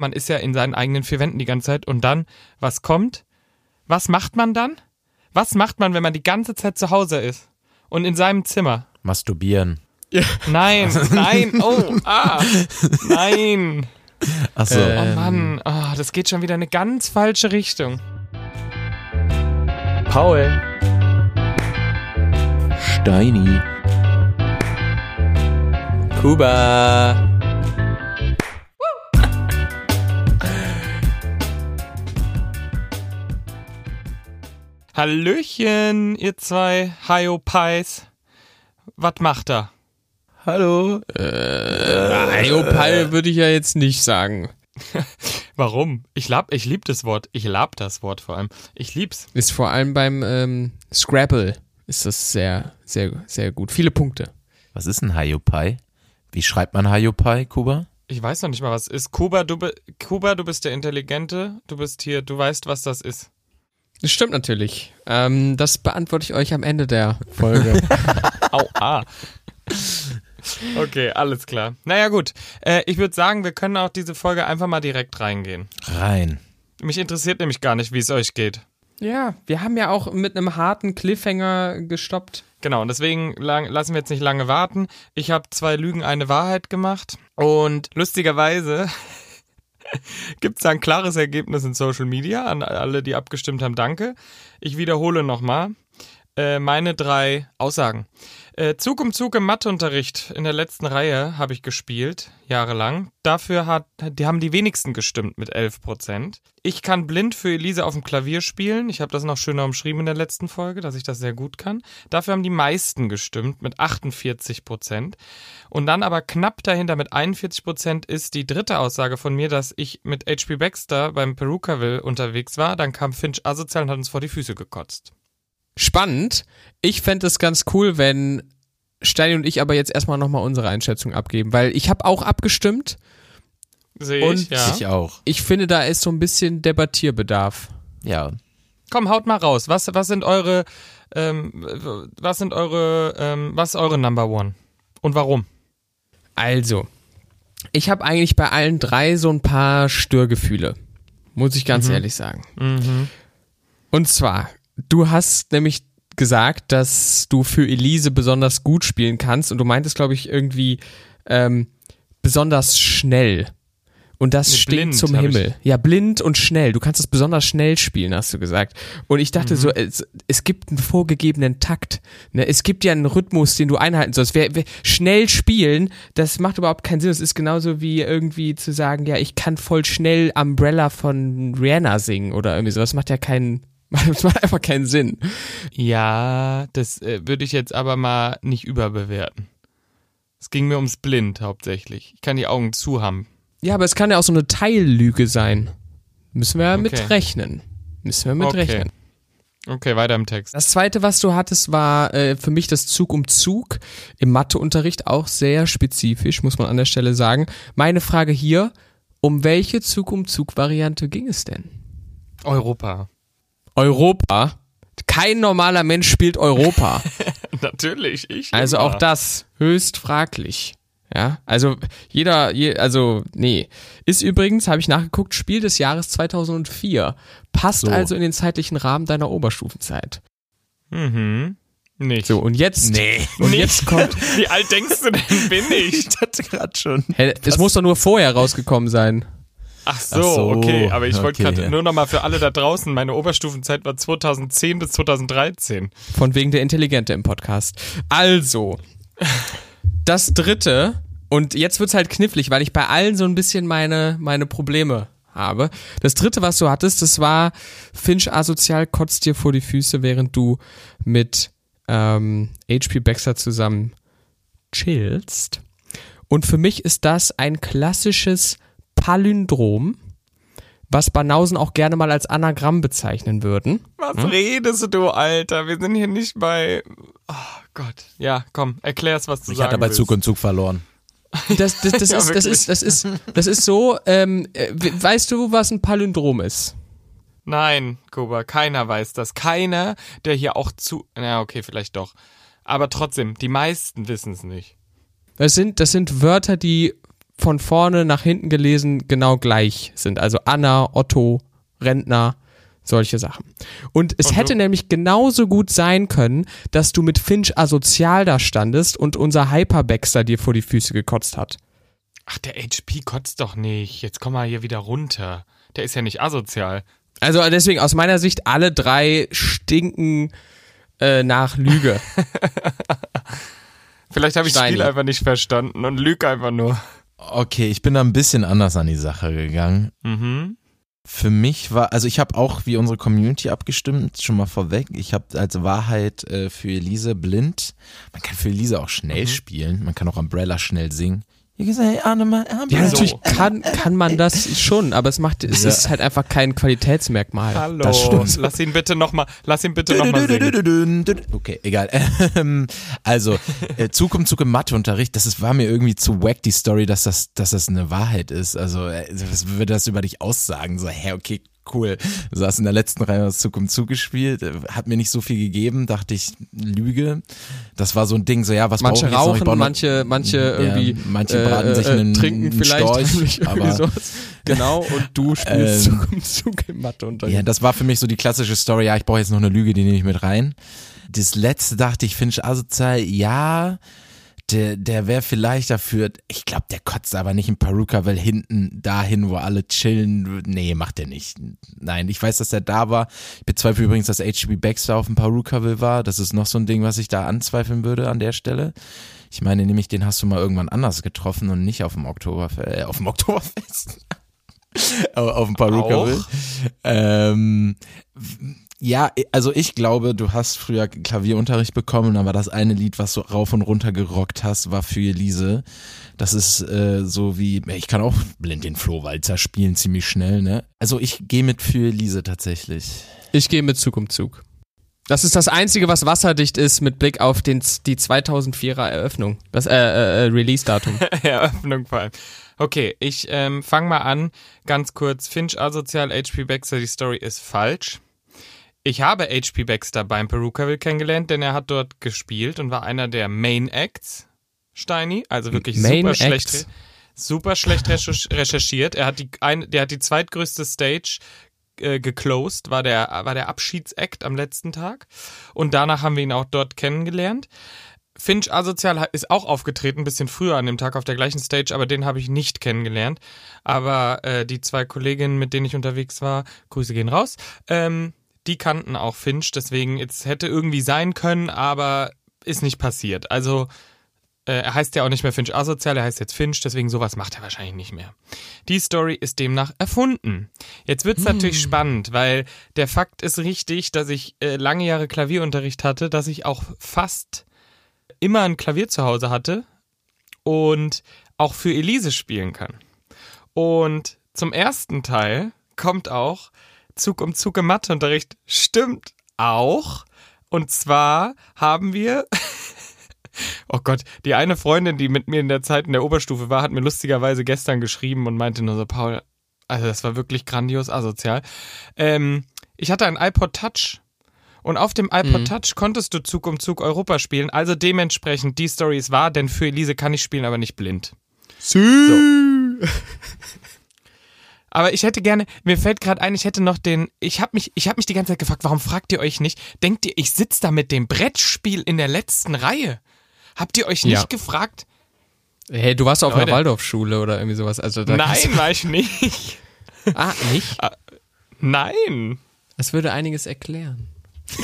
Man ist ja in seinen eigenen vier Wänden die ganze Zeit und dann, was kommt? Was macht man dann? Was macht man, wenn man die ganze Zeit zu Hause ist und in seinem Zimmer? Masturbieren. Nein, nein, oh, ah, nein. Achso. Oh Mann, oh, das geht schon wieder in eine ganz falsche Richtung. Paul. Steini. Kuba. Hallöchen, ihr zwei Hyopies. Was macht er? Hallo. Ayopal würde ich ja jetzt nicht sagen. Warum? Ich, lab, ich lieb das Wort. Ich lab das Wort vor allem. Ich lieb's. Ist vor allem beim ähm, Scrabble ist das sehr, sehr, sehr gut. Viele Punkte. Was ist ein Hayopai? Wie schreibt man Hayopai, Kuba? Ich weiß noch nicht mal, was es ist. Kuba du, Kuba, du bist der Intelligente. Du bist hier, du weißt, was das ist. Das stimmt natürlich. Ähm, das beantworte ich euch am Ende der Folge. Au, ah. Okay, alles klar. Naja, gut. Äh, ich würde sagen, wir können auch diese Folge einfach mal direkt reingehen. Rein. Mich interessiert nämlich gar nicht, wie es euch geht. ja, wir haben ja auch mit einem harten Cliffhanger gestoppt. Genau, und deswegen lang, lassen wir jetzt nicht lange warten. Ich habe zwei Lügen, eine Wahrheit gemacht. Und lustigerweise gibt es ein klares Ergebnis in Social Media. An alle, die abgestimmt haben, danke. Ich wiederhole nochmal äh, meine drei Aussagen. Äh, Zug um Zug im Matheunterricht in der letzten Reihe habe ich gespielt, jahrelang. Dafür hat, die haben die wenigsten gestimmt mit 11 Prozent. Ich kann blind für Elise auf dem Klavier spielen. Ich habe das noch schöner umschrieben in der letzten Folge, dass ich das sehr gut kann. Dafür haben die meisten gestimmt mit 48 Prozent. Und dann aber knapp dahinter mit 41 Prozent ist die dritte Aussage von mir, dass ich mit HP Baxter beim Perukaville unterwegs war. Dann kam Finch asozial und hat uns vor die Füße gekotzt. Spannend. Ich fände es ganz cool, wenn Steini und ich aber jetzt erstmal nochmal unsere Einschätzung abgeben, weil ich habe auch abgestimmt. Sehe Und ich, ja. Ich auch. Ich finde, da ist so ein bisschen Debattierbedarf. Ja. Komm, haut mal raus. Was, was sind eure, ähm, was sind eure, ähm, was ist eure Number One? Und warum? Also, ich habe eigentlich bei allen drei so ein paar Störgefühle. Muss ich ganz ehrlich sagen. Und zwar, du hast nämlich gesagt, dass du für Elise besonders gut spielen kannst und du meintest, glaube ich, irgendwie ähm, besonders schnell. Und das Nee, steht blind, zum Himmel. Ja, blind und schnell. Du kannst es besonders schnell spielen, hast du gesagt. Und ich dachte so, es, es gibt einen vorgegebenen Takt. Ne? Es gibt ja einen Rhythmus, den du einhalten sollst. Wer, wer, schnell spielen, das macht überhaupt keinen Sinn. Es ist genauso wie irgendwie zu sagen, ja, ich kann voll schnell Umbrella von Rihanna singen oder irgendwie sowas. Das macht ja keinen, das macht einfach keinen Sinn. Ja, das äh, würde ich jetzt aber mal nicht überbewerten. Es ging mir ums Blind hauptsächlich. Ich kann die Augen zu haben. Ja, aber es kann ja auch so eine Teillüge sein. Müssen wir ja Okay. mit rechnen. Müssen wir mit Okay. rechnen. Okay, weiter im Text. Das zweite, was du hattest, war äh, für mich das Zug um Zug im Matheunterricht auch sehr spezifisch, muss man an der Stelle sagen. Meine Frage hier, um welche Zug um Zug Variante ging es denn? Europa. Europa. Kein normaler Mensch spielt Europa. Natürlich, ich. Also immer. auch das höchst fraglich. Ja, also jeder, je, also nee, ist übrigens, habe ich nachgeguckt, Spiel des Jahres 2004. Passt So. also in den zeitlichen Rahmen deiner Oberstufenzeit. Mhm. Nicht. So, und jetzt, Nee. und Nicht. jetzt kommt, Wie alt denkst du denn, bin ich? dachte gerade schon. Hä, es muss doch nur vorher rausgekommen sein. Ach so, Ach so, okay. Aber ich wollte okay. gerade nur noch mal für alle da draußen, meine Oberstufenzeit war 2010 bis 2013. Von wegen der Intelligente im Podcast. Also, das dritte, und jetzt wird's halt knifflig, weil ich bei allen so ein bisschen meine, meine Probleme habe. Das dritte, was du hattest, das war Finch asozial kotzt dir vor die Füße, während du mit ähm, HP Baxter zusammen chillst. Und für mich ist das ein klassisches Palindrom, was Banausen auch gerne mal als Anagramm bezeichnen würden. Was redest du, Alter? Wir sind hier nicht bei. Oh Gott. Ja, komm, erklär's, was du Ich sagen hatte bei willst. Zug und Zug verloren. Das, das, das, Ja, ist, das, ist, das, ist, das ist so, ähm, äh, we- weißt du, was ein Palindrom ist? Nein, Kuba, keiner weiß das. Keiner, der hier auch zu. Na, okay, vielleicht doch. Aber trotzdem, die meisten wissen es nicht. Das sind, das sind Wörter, die von vorne nach hinten gelesen genau gleich sind. Also Anna, Otto, Rentner, solche Sachen. Und es Und hätte nämlich genauso gut sein können, dass du mit Finch asozial da standest und unser Hyperbaxter dir vor die Füße gekotzt hat. Ach, der HP kotzt doch nicht. Jetzt komm mal hier wieder runter. Der ist ja nicht asozial. Also deswegen aus meiner Sicht alle drei stinken äh, nach Lüge. Vielleicht habe ich das Steini. Spiel einfach nicht verstanden und lüge einfach nur. Okay, ich bin da ein bisschen anders an die Sache gegangen. Mhm. Für mich war, also ich habe auch wie unsere Community abgestimmt, schon mal vorweg. Ich habe als Wahrheit äh, für Elise blind. Man kann für Elise auch schnell spielen. Man kann auch Umbrella schnell singen. You can say, Anima, Ja, natürlich kann, kann man das schon, aber es macht, es Ja. ist halt einfach kein Qualitätsmerkmal. Hallo. Das stimmt. Lass ihn bitte nochmal, lass ihn bitte nochmal singen. Okay, egal. Also, Zug um Zug im Matheunterricht, das ist, war mir irgendwie zu wack, die Story, dass das, dass das eine Wahrheit ist. Also, was würde das über dich aussagen? So, hä, okay, cool. Du hast in der letzten Reihe das Zug um Zug gespielt, äh, hat mir nicht so viel gegeben, dachte ich, Lüge. Das war so ein Ding, so, ja, was Manche ich? Ich rauchen, manche, manche irgendwie manche braten sich äh, einen- trinken einen vielleicht Storch, aber- sowas. Genau, und du spielst Ähm, Zug um Zug im Matheunterricht. Ja, das war für mich so die klassische Story, ja, ich brauche jetzt noch eine Lüge, die nehme ich mit rein. Das letzte dachte ich, Finch asozial, ja, der, der wäre vielleicht dafür, ich glaube, der kotzt aber nicht in Peruka, weil hinten dahin, wo alle chillen, nee, macht er nicht. Nein, ich weiß, dass er da war. Ich bezweifle übrigens, dass HB Baxter auf dem Perukaville war. Das ist noch so ein Ding, was ich da anzweifeln würde an der Stelle. Ich meine nämlich, den hast du mal irgendwann anders getroffen und nicht auf dem Oktoberfest, äh, auf dem Oktoberfest. auf dem Perukaville. Ähm, ja, also ich glaube, du hast früher Klavierunterricht bekommen, aber das eine Lied, was du rauf und runter gerockt hast, war für Elise. Das ist äh, so wie, ich kann auch blind den Flohwalzer spielen, ziemlich schnell, ne? Also ich gehe mit für Elise tatsächlich. Ich gehe mit Zug um Zug. Das ist das Einzige, was wasserdicht ist mit Blick auf den, die 2004er Eröffnung. Das äh, äh, äh, Release-Datum. Eröffnung vor allem. Okay, ich ähm, fange mal an. Ganz kurz. Finch asozial, HP Baxter, die Story ist falsch. Ich habe HP Baxter beim Perukaville kennengelernt, denn er hat dort gespielt und war einer der Main Acts, Steini. Also wirklich Main super schlecht, Acts? super schlecht recherch- recherchiert. Er hat die, ein, der hat die zweitgrößte Stage äh, geclosed, war der, war der Abschiedsakt am letzten Tag. Und danach haben wir ihn auch dort kennengelernt. Finch Asozial ist auch aufgetreten, ein bisschen früher an dem Tag auf der gleichen Stage, aber den habe ich nicht kennengelernt. Aber äh, die zwei Kolleginnen, mit denen ich unterwegs war, Grüße gehen raus, ähm, die kannten auch Finch, deswegen es hätte irgendwie sein können, aber ist nicht passiert. Also äh, er heißt ja auch nicht mehr Finch Asozial, er heißt jetzt Finch, deswegen sowas macht er wahrscheinlich nicht mehr. Die Story ist demnach erfunden. Jetzt wird's natürlich spannend, weil der Fakt ist richtig, dass ich äh, lange Jahre Klavierunterricht hatte, dass ich auch fast immer ein Klavier zu Hause hatte und auch für Elise spielen kann. Und zum ersten Teil kommt auch Zug um Zug im Matheunterricht. Stimmt auch. Und zwar haben wir, oh Gott, die eine Freundin, die mit mir in der Zeit in der Oberstufe war, hat mir lustigerweise gestern geschrieben und meinte nur so, Paul, also das war wirklich grandios asozial. Ähm, ich hatte ein iPod Touch und auf dem iPod Touch konntest du Zug um Zug Europa spielen. Also dementsprechend, die Story ist wahr, denn für Elise kann ich spielen, aber nicht blind. So. Aber ich hätte gerne, mir fällt gerade ein, ich hätte noch den, ich habe mich, ich habe mich die ganze Zeit gefragt, warum fragt ihr euch nicht? Denkt ihr, ich sitze da mit dem Brettspiel in der letzten Reihe? Habt ihr euch nicht Ja. gefragt? Hey, du warst auf einer. Waldorfschule oder irgendwie sowas. Also Nein, war ich nicht. Ah, nicht? Nein. Das würde einiges erklären.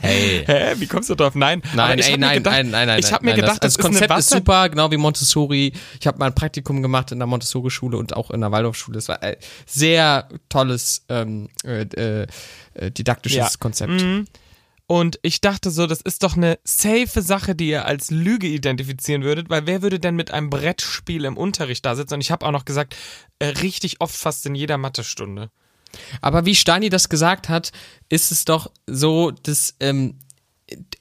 Hey. Hä, wie kommst du drauf? Nein, Nein, ey, nein, gedacht, nein, nein, nein. Ich habe mir nein, gedacht, das, das, das Konzept ist, ist, super, genau wie Montessori. Ich habe mal ein Praktikum gemacht in der Montessori-Schule und auch in der Waldorfschule. Es war ein sehr tolles ähm, äh, äh, äh, didaktisches Ja. Konzept. Mhm. Und ich dachte so, das ist doch eine safe Sache, die ihr als Lüge identifizieren würdet, weil wer würde denn mit einem Brettspiel im Unterricht da sitzen? Und ich habe auch noch gesagt, äh, richtig oft fast in jeder Mathestunde. Aber wie Stani das gesagt hat, ist es doch so, dass ähm,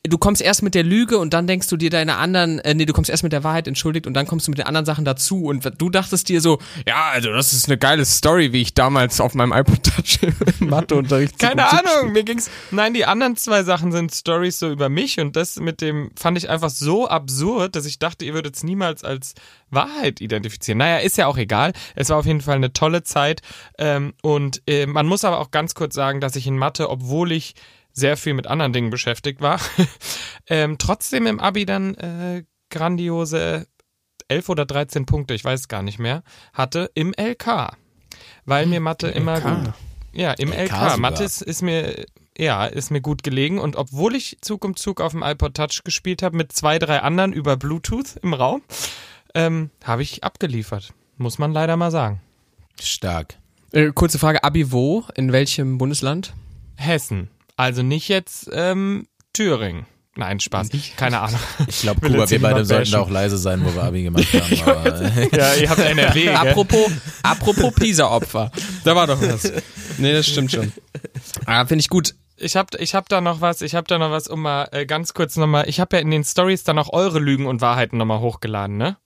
du kommst erst mit der Lüge und dann denkst du dir deine anderen, äh, nee, du kommst erst mit der Wahrheit, entschuldigt, und dann kommst du mit den anderen Sachen dazu und du dachtest dir so, ja, also das ist eine geile Story, wie ich damals auf meinem iPod Touch im Matheunterricht Keine Ahnung, mir ging's. Nein, die anderen zwei Sachen sind Stories so über mich und das mit dem fand ich einfach so absurd, dass ich dachte, ihr würdet es niemals als Wahrheit identifizieren. Naja, ist ja auch egal. Es war auf jeden Fall eine tolle Zeit. Ähm, und äh, man muss aber auch ganz kurz sagen, dass ich in Mathe, obwohl ich sehr viel mit anderen Dingen beschäftigt war, ähm, trotzdem im Abi dann äh, grandiose 11 oder 13 Punkte, ich weiß gar nicht mehr, hatte im LK. Weil mir Mathe immer gut. Ja, im LK LK. Mathe ist, ist mir ja, ist mir gut gelegen und obwohl ich Zug um Zug auf dem iPod Touch gespielt habe mit zwei, drei anderen über Bluetooth im Raum, ähm, habe ich abgeliefert. Muss man leider mal sagen. Stark. Äh, kurze Frage, Abi wo? In welchem Bundesland? Hessen. Also nicht jetzt ähm, Thüringen. Nein, Spaß. Keine Ahnung. Ich glaube, Kuba, wir beide sollten da auch leise sein, wo wir Abi gemacht haben. Aber, Ja, ihr habt NRW. Apropos, apropos Pisa-Opfer. Da war doch was. Nee, das stimmt schon. Ah, finde ich gut. Ich hab, ich hab da noch was, ich hab da noch was, um mal äh, ganz kurz nochmal, ich habe ja in den Stories dann auch eure Lügen und Wahrheiten nochmal hochgeladen, ne?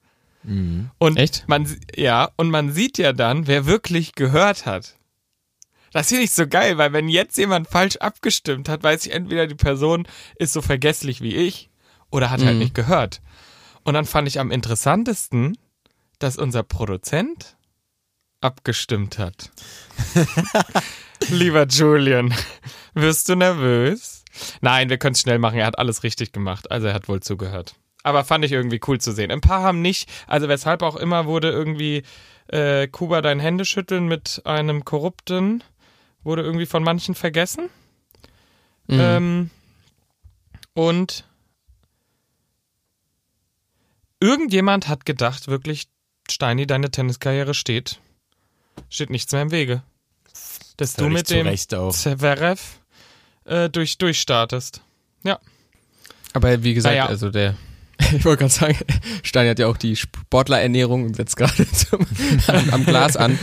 Und Echt? Man, ja, und man sieht ja dann, wer wirklich gehört hat. Das finde ich so geil, weil wenn jetzt jemand falsch abgestimmt hat, weiß ich entweder die Person ist so vergesslich wie ich oder hat halt Mhm. nicht gehört. Und dann fand ich am interessantesten, dass unser Produzent abgestimmt hat. Lieber Julian, wirst du nervös? Nein, wir können es schnell machen. Er hat alles richtig gemacht. Also er hat wohl zugehört. Aber fand ich irgendwie cool zu sehen. Ein paar haben nicht, also weshalb auch immer wurde irgendwie äh, Kuba dein Händeschütteln mit einem Korrupten, wurde irgendwie von manchen vergessen. Mhm. Ähm, und irgendjemand hat gedacht, wirklich, Steini, deine Tenniskarriere steht, steht nichts mehr im Wege. Dass du mit dem. Zverev äh, durch, durchstartest. Aber wie gesagt, Naja. also der, ich wollte gerade sagen, Stein hat ja auch die Sportlerernährung und setzt gerade zum- am, am Glas an.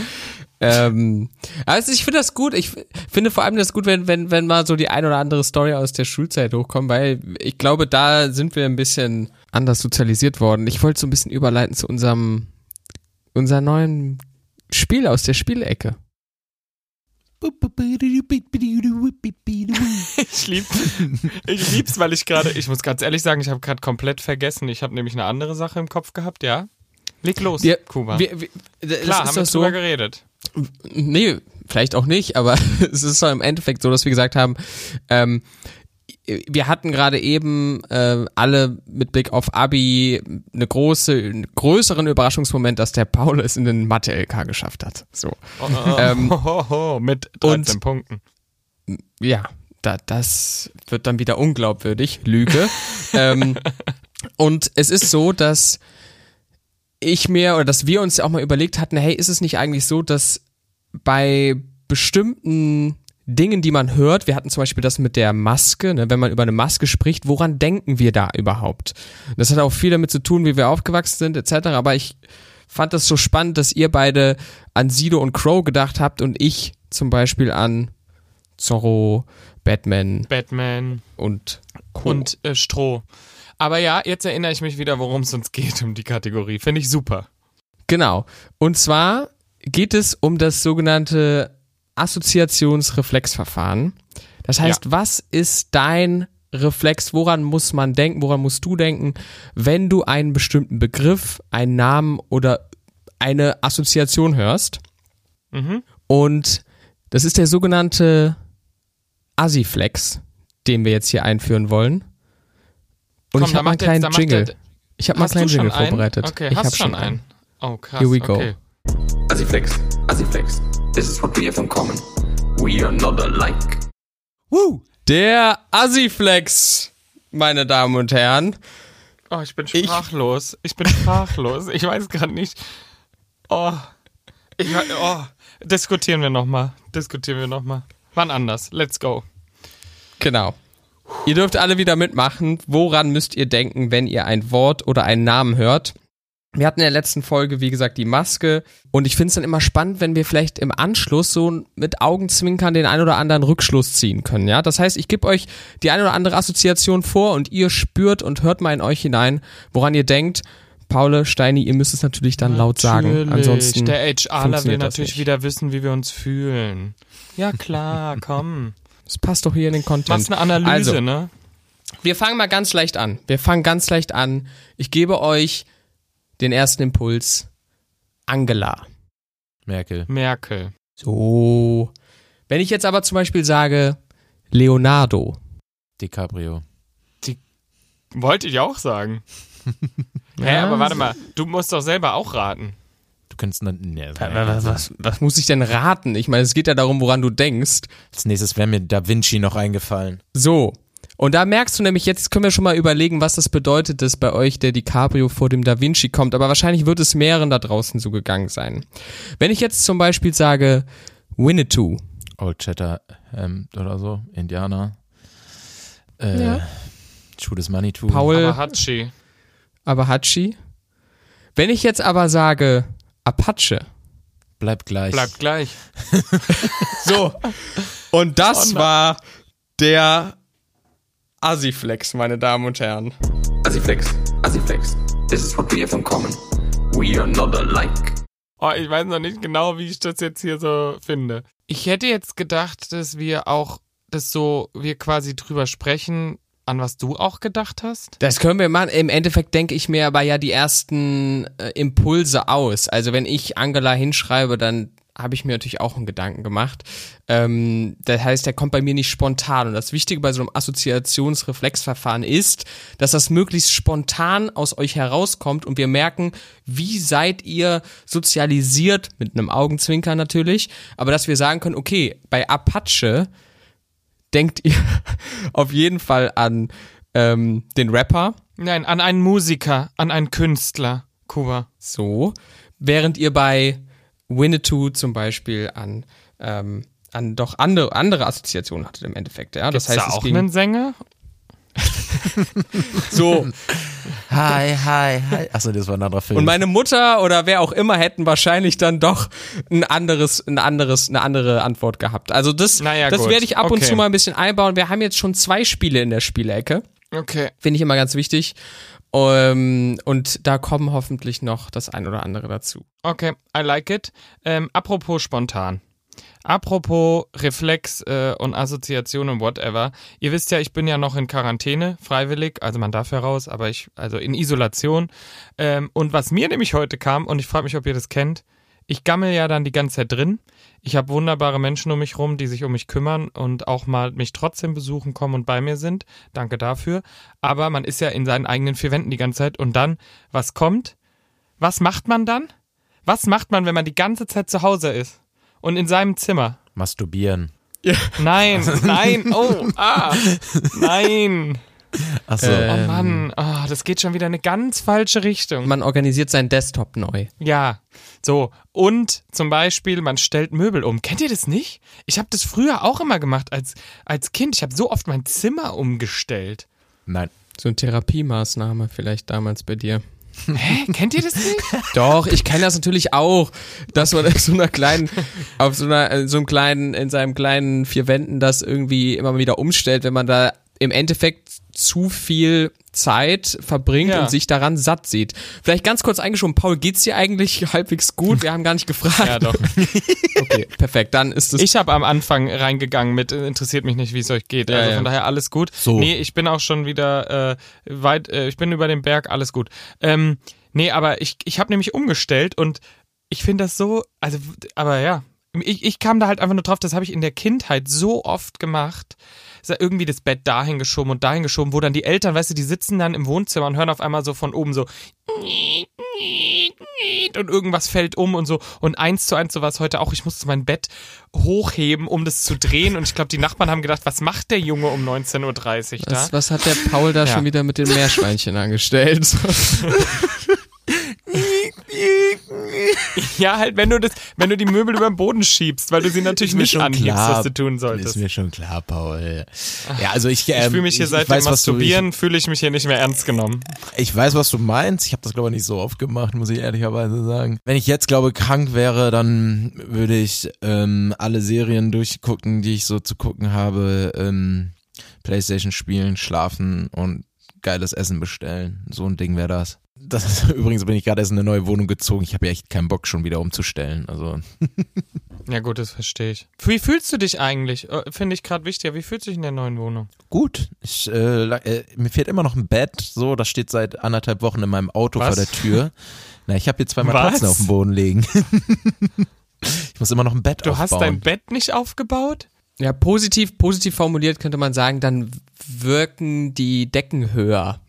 Ähm, also ich finde das gut. Ich finde vor allem das gut, wenn, wenn, wenn mal so die ein oder andere Story aus der Schulzeit hochkommt, weil ich glaube, da sind wir ein bisschen anders sozialisiert worden. Ich wollte so ein bisschen überleiten zu unserem, unser neuen Spiel aus der Spielecke. Ich lieb, ich lieb's, weil ich gerade, ich muss ganz ehrlich sagen, ich habe gerade komplett vergessen. Ich habe nämlich eine andere Sache im Kopf gehabt, ja. Leg los, Wir- Kuba. Wir, wir, Klar, haben wir doch so, drüber geredet. Nee, vielleicht auch nicht, aber es ist doch im Endeffekt so, dass wir gesagt haben, ähm, wir hatten gerade eben äh, alle mit Blick auf Abi eine große, einen größeren Überraschungsmoment, dass der Paul es in den Mathe-LK geschafft hat. So. Oh, oh, oh, Ähm, oh, oh, oh, mit 13 und- Punkten. Ja, da, das wird dann wieder unglaubwürdig. Lüge. ähm, und es ist so, dass ich mir oder dass wir uns auch mal überlegt hatten, hey, ist es nicht eigentlich so, dass bei bestimmten Dingen, die man hört, wir hatten zum Beispiel das mit der Maske, ne, wenn man über eine Maske spricht, woran denken wir da überhaupt? Das hat auch viel damit zu tun, wie wir aufgewachsen sind, etc. Aber ich fand das so spannend, dass ihr beide an Sido und Crow gedacht habt und ich zum Beispiel an Zorro, Batman Batman und Co. und äh, Stroh. Aber ja, jetzt erinnere ich mich wieder, worum es uns geht, um die Kategorie. Finde ich super. Genau. Und zwar geht es um das sogenannte Assoziationsreflexverfahren. Das heißt, was ist dein Reflex? Woran muss man denken? Woran musst du denken, wenn du einen bestimmten Begriff, einen Namen oder eine Assoziation hörst? Mhm. Und das ist der sogenannte Asiflex, den wir jetzt hier einführen wollen. Und Komm, ich habe mal einen kleinen Jingle. der- Ich habe mal einen kleinen Jingle einen? vorbereitet. Okay, ich habe schon einen. Oh, krass. Here we go. Okay. Asiflex, Asiflex. This is what we have in common. We are not alike. Woo! Der Asiflex, meine Damen und Herren. Oh, ich bin sprachlos. Ich, bin sprachlos. Ich weiß gerade nicht. Oh. Ich, oh. Diskutieren wir nochmal. Diskutieren wir nochmal. Wann anders. Let's go. Genau. Ihr dürft alle wieder mitmachen. Woran müsst ihr denken, wenn ihr ein Wort oder einen Namen hört? Wir hatten in der letzten Folge, wie gesagt, die Maske. Und ich finde es dann immer spannend, wenn wir vielleicht im Anschluss so mit Augenzwinkern den ein oder anderen Rückschluss ziehen können. Ja, das heißt, ich gebe euch die ein oder andere Assoziation vor und ihr spürt und hört mal in euch hinein, woran ihr denkt. Paule, Steini, ihr müsst es natürlich dann laut sagen. Natürlich. Ansonsten Der HRler will natürlich nicht. wieder wissen, wie wir uns fühlen. Ja klar, komm. Das passt doch hier in den Content. Machst eine Analyse, Also, ne? Wir fangen mal ganz leicht an. Wir fangen ganz leicht an. Ich gebe euch den ersten Impuls. Angela. Merkel. Merkel. So. Wenn ich jetzt aber zum Beispiel sage Leonardo. DiCaprio. Wollte ich auch sagen. Hä, Ja, aber warte mal, du musst doch selber auch raten. Du könntest dann. Nee, Was, was, was muss ich denn raten? Ich meine, es geht ja darum, woran du denkst. Als nächstes wäre mir Da Vinci noch eingefallen. So. Und da merkst du nämlich, jetzt können wir schon mal überlegen, was das bedeutet, dass bei euch der DiCaprio vor dem Da Vinci kommt. Aber wahrscheinlich wird es mehreren da draußen so gegangen sein. Wenn ich jetzt zum Beispiel sage Winnetou. Old Chatter ähm, oder so. Indianer. Äh, Ja. Judas Manitou. Paul Aber Hatschi. Abahachi. Wenn ich jetzt aber sage Apache. Bleibt gleich. Bleibt gleich. So. Und das Oh war der Asiflex, meine Damen und Herren. Asiflex, Asiflex. This is what we have in common. We are not alike. Oh, ich weiß noch nicht genau, wie ich das jetzt hier so finde. Ich hätte jetzt gedacht, dass wir auch das so, wir quasi drüber sprechen, an was du auch gedacht hast. Das können wir machen. Im Endeffekt denke ich mir aber ja die ersten äh, Impulse aus. Also wenn ich Angela hinschreibe, dann habe ich mir natürlich auch einen Gedanken gemacht. Ähm, das heißt, der kommt bei mir nicht spontan. Und das Wichtige bei so einem Assoziationsreflexverfahren ist, dass das möglichst spontan aus euch herauskommt und wir merken, wie seid ihr sozialisiert, mit einem Augenzwinker natürlich, aber dass wir sagen können, okay, bei Apache denkt ihr auf jeden Fall an ähm, den Rapper, Nein, an einen Musiker, an einen Künstler, Kuba. so, während ihr bei Winnetou zum Beispiel an, ähm, an doch andere, andere Assoziationen hattet im Endeffekt, ja. Das Gibt's heißt, da es auch ging einen Sänger? so. Hi, hi, hi. Achso, das war ein anderer Film. Und meine Mutter oder wer auch immer hätten wahrscheinlich dann doch ein anderes, ein anderes, eine andere Antwort gehabt. Also das, Naja, das gut. werde ich ab und Okay. zu mal ein bisschen einbauen. Wir haben jetzt schon zwei Spiele in der Spielecke. Okay. Finde ich immer ganz wichtig. Ähm, und da kommen hoffentlich noch das ein oder andere dazu. Okay, I like it. Ähm, apropos spontan. Apropos Reflex äh, und Assoziation und whatever. Ihr wisst ja, ich bin ja noch in Quarantäne, freiwillig, also man darf heraus, aber ich, also in Isolation. Ähm, und was mir nämlich heute kam, und ich frage mich, ob ihr das kennt, ich gammel ja dann die ganze Zeit drin. Ich habe wunderbare Menschen um mich rum, die sich um mich kümmern und auch mal mich trotzdem besuchen kommen und bei mir sind. Danke dafür. Aber man ist ja in seinen eigenen vier Wänden die ganze Zeit. Und dann, was kommt? Was macht man dann? Was macht man, wenn man die ganze Zeit zu Hause ist? Und in seinem Zimmer? Masturbieren. Nein, nein, oh, ah, nein. Achso. Äh, Oh Mann, oh, das geht schon wieder in eine ganz falsche Richtung. Man organisiert seinen Desktop neu. Ja, so. Und zum Beispiel, man stellt Möbel um. Kennt ihr das nicht? Ich habe das früher auch immer gemacht als, als Kind. Ich habe so oft mein Zimmer umgestellt. Nein. So eine Therapiemaßnahme vielleicht damals bei dir. Hä? Kennt ihr das nicht? Doch, ich kenne das natürlich auch, dass man in so einer kleinen, auf so einer, in so einem kleinen, in seinem kleinen vier Wänden das irgendwie immer wieder umstellt, wenn man da im Endeffekt zu viel Zeit verbringt Ja. und sich daran satt sieht. Vielleicht ganz kurz eingeschoben, Paul, geht's dir eigentlich halbwegs gut? Wir haben gar nicht gefragt. Ja, doch. Okay, perfekt, dann ist es Ich habe am Anfang reingegangen mit, äh, interessiert mich nicht, wie es euch geht. Ja, also von daher alles gut. So. Nee, ich bin auch schon wieder äh, weit, äh, ich bin über den Berg, alles gut. Ähm, nee, aber ich, ich habe nämlich umgestellt und ich finde das so, also, aber ja, ich, ich kam da halt einfach nur drauf, das habe ich in der Kindheit so oft gemacht. Ist ja irgendwie das Bett dahin geschoben und dahin geschoben, wo dann die Eltern, weißt du, die sitzen dann im Wohnzimmer und hören auf einmal so von oben so und irgendwas fällt um und so. Und eins zu eins so war es heute auch. Ich musste mein Bett hochheben, um das zu drehen. Und ich glaube, die Nachbarn haben gedacht, was macht der Junge um 19.30 Uhr da? was, was hat der Paul da Ja. schon wieder mit den Meerschweinchen angestellt? Ja, halt, wenn du das, wenn du die Möbel über den Boden schiebst, weil du sie natürlich nicht anhebst, klar. was du tun Ist solltest. mir schon klar, Paul. Ja, also ich, Ich ähm, fühle mich hier seit dem Masturbieren, fühle ich mich hier nicht mehr ernst genommen. Ich weiß, was du meinst. Ich habe das, glaube ich, nicht so oft gemacht, muss ich ehrlicherweise sagen. Wenn ich jetzt, glaube krank wäre, dann würde ich ähm, alle Serien durchgucken, die ich so zu gucken habe, ähm, Playstation spielen, schlafen und geiles Essen bestellen. So ein Ding wäre das. Das ist, übrigens bin ich gerade erst in eine neue Wohnung gezogen. Ich habe ja echt keinen Bock, schon wieder umzustellen. Also Ja gut, das verstehe ich. Wie fühlst du dich eigentlich? Äh, Finde ich gerade wichtiger. Wie fühlst du dich in der neuen Wohnung? gut. Ich, äh, äh, mir fehlt immer noch ein Bett. So, das steht seit anderthalb Wochen in meinem Auto Was? vor der Tür. Na, ich habe hier zwei? Matratzen auf dem Boden liegen. ich muss immer noch ein Bett Du aufbauen. hast dein Bett nicht aufgebaut? Ja, positiv, positiv formuliert könnte man sagen, dann wirken die Decken höher.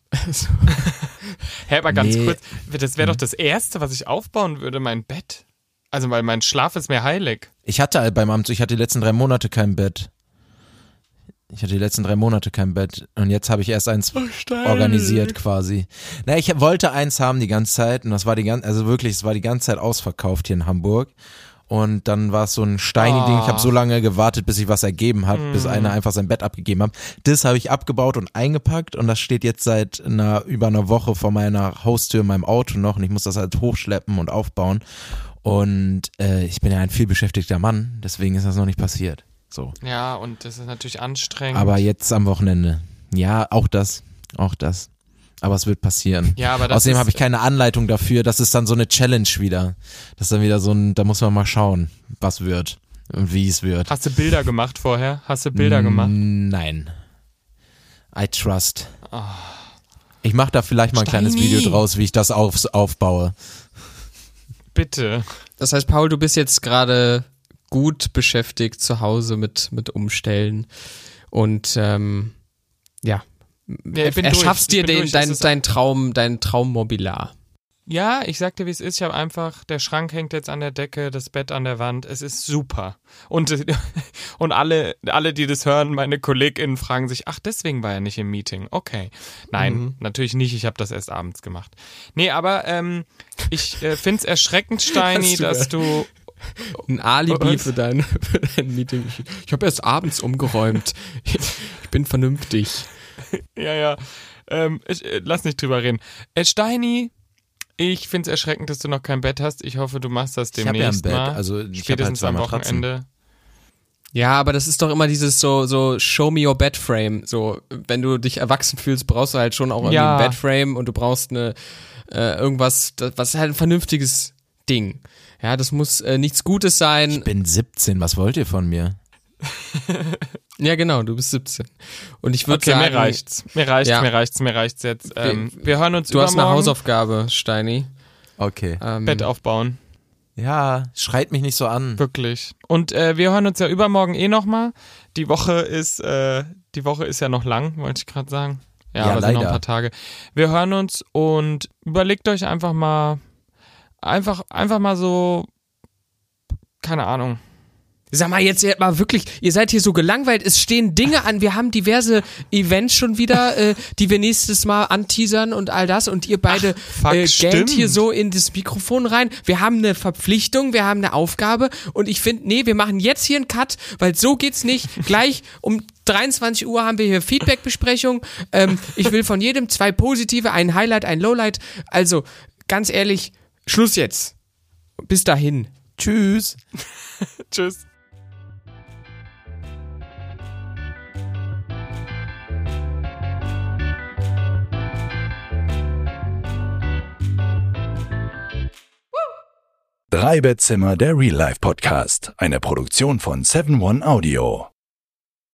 Hä, aber ganz Nee. kurz, das wäre doch das Erste, was ich aufbauen würde, mein Bett. Also, weil mein Schlaf ist mir heilig. Ich hatte halt beim Amt, ich hatte die letzten drei Monate kein Bett. Ich hatte die letzten drei Monate kein Bett und jetzt habe ich erst eins organisiert quasi. Na, ich wollte eins haben die ganze Zeit und das war die ganze, also wirklich, es war die ganze Zeit ausverkauft hier in Hamburg. Und dann war es so ein Steini-Ding. Ich habe so lange gewartet, bis sich was ergeben hat, bis einer einfach sein Bett abgegeben hat. Das habe ich abgebaut und eingepackt und das steht jetzt seit einer, über einer Woche vor meiner Haustür in meinem Auto noch und ich muss das halt hochschleppen und aufbauen. Und äh, ich bin ja ein vielbeschäftigter Mann, deswegen ist das noch nicht passiert. So. Ja, und das ist natürlich anstrengend. Aber jetzt am Wochenende. Ja, auch das. Auch das. Aber es wird passieren. ja, aber das Außerdem habe ich keine Anleitung dafür. Das ist dann so eine Challenge wieder. Das ist dann wieder so ein, da muss man mal schauen, was wird und wie es wird. Hast du Bilder gemacht vorher? Hast du Bilder gemacht? Nein. I trust. Ich mache da vielleicht mal ein kleines Steini. Video draus, wie ich das auf, aufbaue. Bitte. Das heißt, Paul, du bist jetzt gerade gut beschäftigt zu Hause mit, mit Umstellen und ähm, ja, Ja, erschaffst dir den, dein, dein Traum, dein Traummobilar. Ja, ich sag dir, wie es ist. Ich habe einfach, der Schrank hängt jetzt an der Decke, das Bett an der Wand. Es ist super. Und, und alle, alle, die das hören, meine KollegInnen fragen sich, ach, deswegen war er nicht im Meeting. Okay. Nein, Mhm. natürlich nicht. Ich habe das erst abends gemacht. Nee, aber ähm, ich äh, find's erschreckend, Steini, du dass du Ein Alibi für dein, für dein Meeting. Ich habe erst abends umgeräumt. Ich bin vernünftig. Ja, ja. Ähm, ich, äh, lass nicht drüber reden. Äh, Steini, ich find's erschreckend, dass du noch kein Bett hast. Ich hoffe, du machst das Ich habe demnächst ja ein Bett. mal. Also ich halt Spätestens zwei am. Wochenende. Ja, aber das ist doch immer dieses so, so Show me your bed frame. So, wenn du dich erwachsen fühlst, brauchst du halt schon auch irgendwie Ja. ein Bedframe und du brauchst eine, äh, irgendwas, das, was ist halt ein vernünftiges Ding. Ja, das muss äh, nichts Gutes sein. Ich bin 17. Was wollt ihr von mir? Ja, genau, du bist 17. Und ich würde Okay, sagen, mir reicht's. Mir reicht's, Ja. mir reicht's, mir reicht's jetzt. Ähm, wir hören uns du hast eine. Hausaufgabe, Steini. Okay. Ähm, Bett aufbauen. Ja, schreit mich nicht so an. Wirklich. Und äh, wir hören uns ja übermorgen eh nochmal. Die Woche ist, äh, die Woche ist ja noch lang, wollte ich gerade sagen. Ja, Ja, aber sind noch ein leider. paar Tage. Wir hören uns und überlegt euch einfach mal, einfach, einfach mal so, keine Ahnung. Sag mal jetzt mal wirklich, ihr seid hier so gelangweilt, es stehen Dinge an, wir haben diverse Events schon wieder, äh, die wir nächstes Mal anteasern und all das und ihr beide fuck, äh, gähnt hier so in das Mikrofon rein. Wir haben eine Verpflichtung, wir haben eine Aufgabe und ich finde, nee, wir machen jetzt hier einen Cut, weil so geht's nicht. Gleich um 23 Uhr haben wir hier Feedback-Besprechung. Ähm, ich will von jedem zwei positive, ein Highlight, ein Lowlight. Also, ganz ehrlich, Schluss jetzt. Bis dahin. Tschüss. Tschüss. Drei Bettzimmer, der Real Life Podcast. Eine Produktion von 7 One Audio.